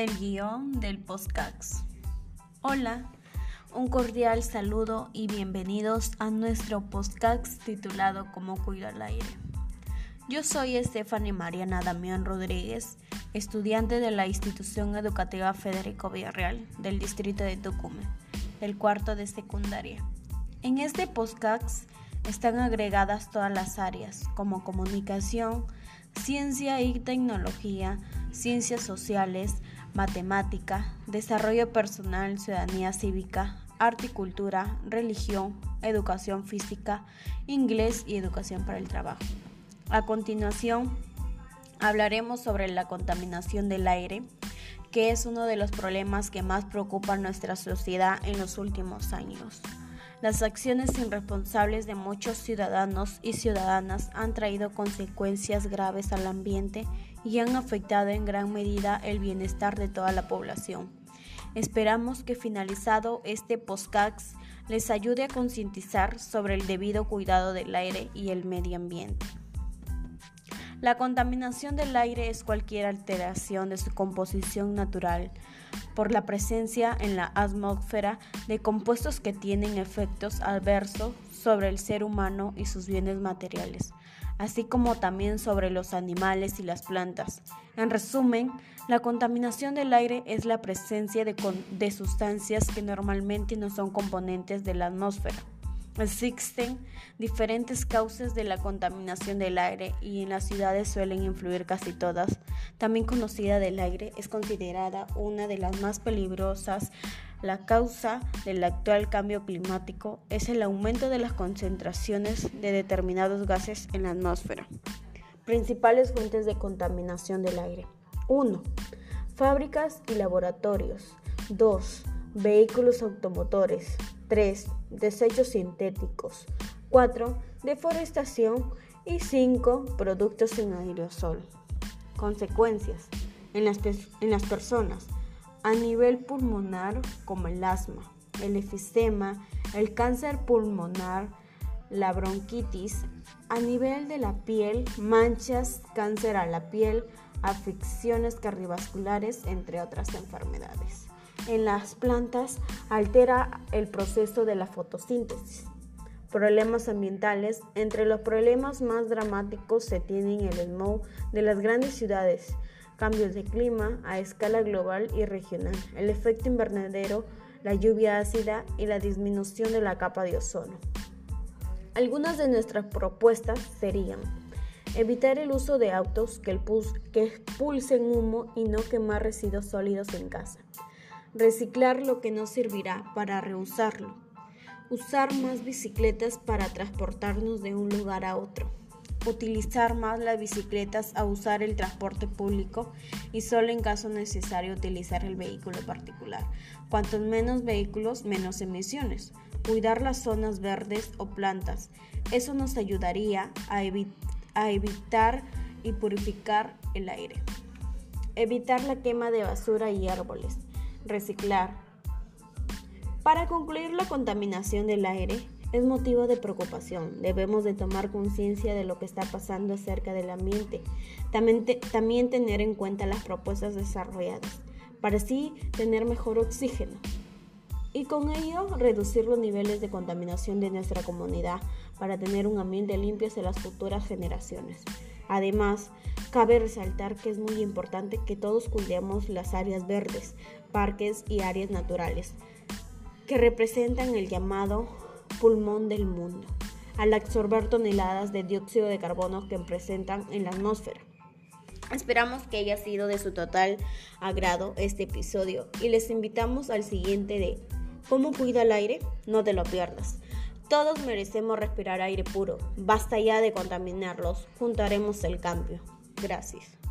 el guion del podcast. Hola, un cordial saludo y bienvenidos a nuestro podcast titulado Cómo cuido el aire. Yo soy Stephanie Mariana Damián Rodríguez, estudiante de la institución educativa Federico Villarreal del distrito de Tucumán, del cuarto de secundaria. En este podcast están agregadas todas las áreas como comunicación, ciencia y tecnología, ciencias sociales, matemática, desarrollo personal, ciudadanía cívica, arte y cultura, religión, educación física, inglés y educación para el trabajo. A continuación, hablaremos sobre la contaminación del aire, que es uno de los problemas que más preocupan nuestra sociedad en los últimos años. Las acciones irresponsables de muchos ciudadanos y ciudadanas han traído consecuencias graves al ambiente y han afectado en gran medida el bienestar de toda la población. Esperamos que finalizado este podcast les ayude a concientizar sobre el debido cuidado del aire y el medio ambiente. La contaminación del aire es cualquier alteración de su composición natural por la presencia en la atmósfera de compuestos que tienen efectos adversos sobre el ser humano y sus bienes materiales, así como también sobre los animales y las plantas. En resumen, la contaminación del aire es la presencia de, de sustancias que normalmente no son componentes de la atmósfera. Existen diferentes causas de la contaminación del aire y en las ciudades suelen influir casi todas. También conocida del aire es considerada una de las más peligrosas. La causa del actual cambio climático es el aumento de las concentraciones de determinados gases en la atmósfera. Principales fuentes de contaminación del aire. 1. Fábricas y laboratorios. 2. Vehículos automotores. 3. Desechos sintéticos. 4. Deforestación. Y 5. Productos sin aerosol. Consecuencias en las, en las personas a nivel pulmonar como el asma, el efisema, el cáncer pulmonar, la bronquitis, a nivel de la piel, manchas, cáncer a la piel, afecciones cardiovasculares, entre otras enfermedades en las plantas altera el proceso de la fotosíntesis. Problemas ambientales. Entre los problemas más dramáticos se tienen el smog de las grandes ciudades, cambios de clima a escala global y regional, el efecto invernadero, la lluvia ácida y la disminución de la capa de ozono. Algunas de nuestras propuestas serían evitar el uso de autos que, que expulsen humo y no quemar residuos sólidos en casa reciclar lo que no servirá para reusarlo, usar más bicicletas para transportarnos de un lugar a otro, utilizar más las bicicletas a usar el transporte público y solo en caso necesario utilizar el vehículo particular. Cuantos menos vehículos, menos emisiones. Cuidar las zonas verdes o plantas. Eso nos ayudaría a, a evitar y purificar el aire. Evitar la quema de basura y árboles reciclar. Para concluir, la contaminación del aire es motivo de preocupación. Debemos de tomar conciencia de lo que está pasando acerca del ambiente. También, también tener en cuenta las propuestas desarrolladas para así tener mejor oxígeno y con ello reducir los niveles de contaminación de nuestra comunidad para tener un ambiente limpio hacia las futuras generaciones. Además, cabe resaltar que es muy importante que todos cuidemos las áreas verdes, parques y áreas naturales, que representan el llamado pulmón del mundo, al absorber toneladas de dióxido de carbono que presentan en la atmósfera. Esperamos que haya sido de su total agrado este episodio y les invitamos al siguiente de ¿Cómo cuida el aire? No te lo pierdas. Todos merecemos respirar aire puro. Basta ya de contaminarlos. Juntaremos el cambio. Gracias.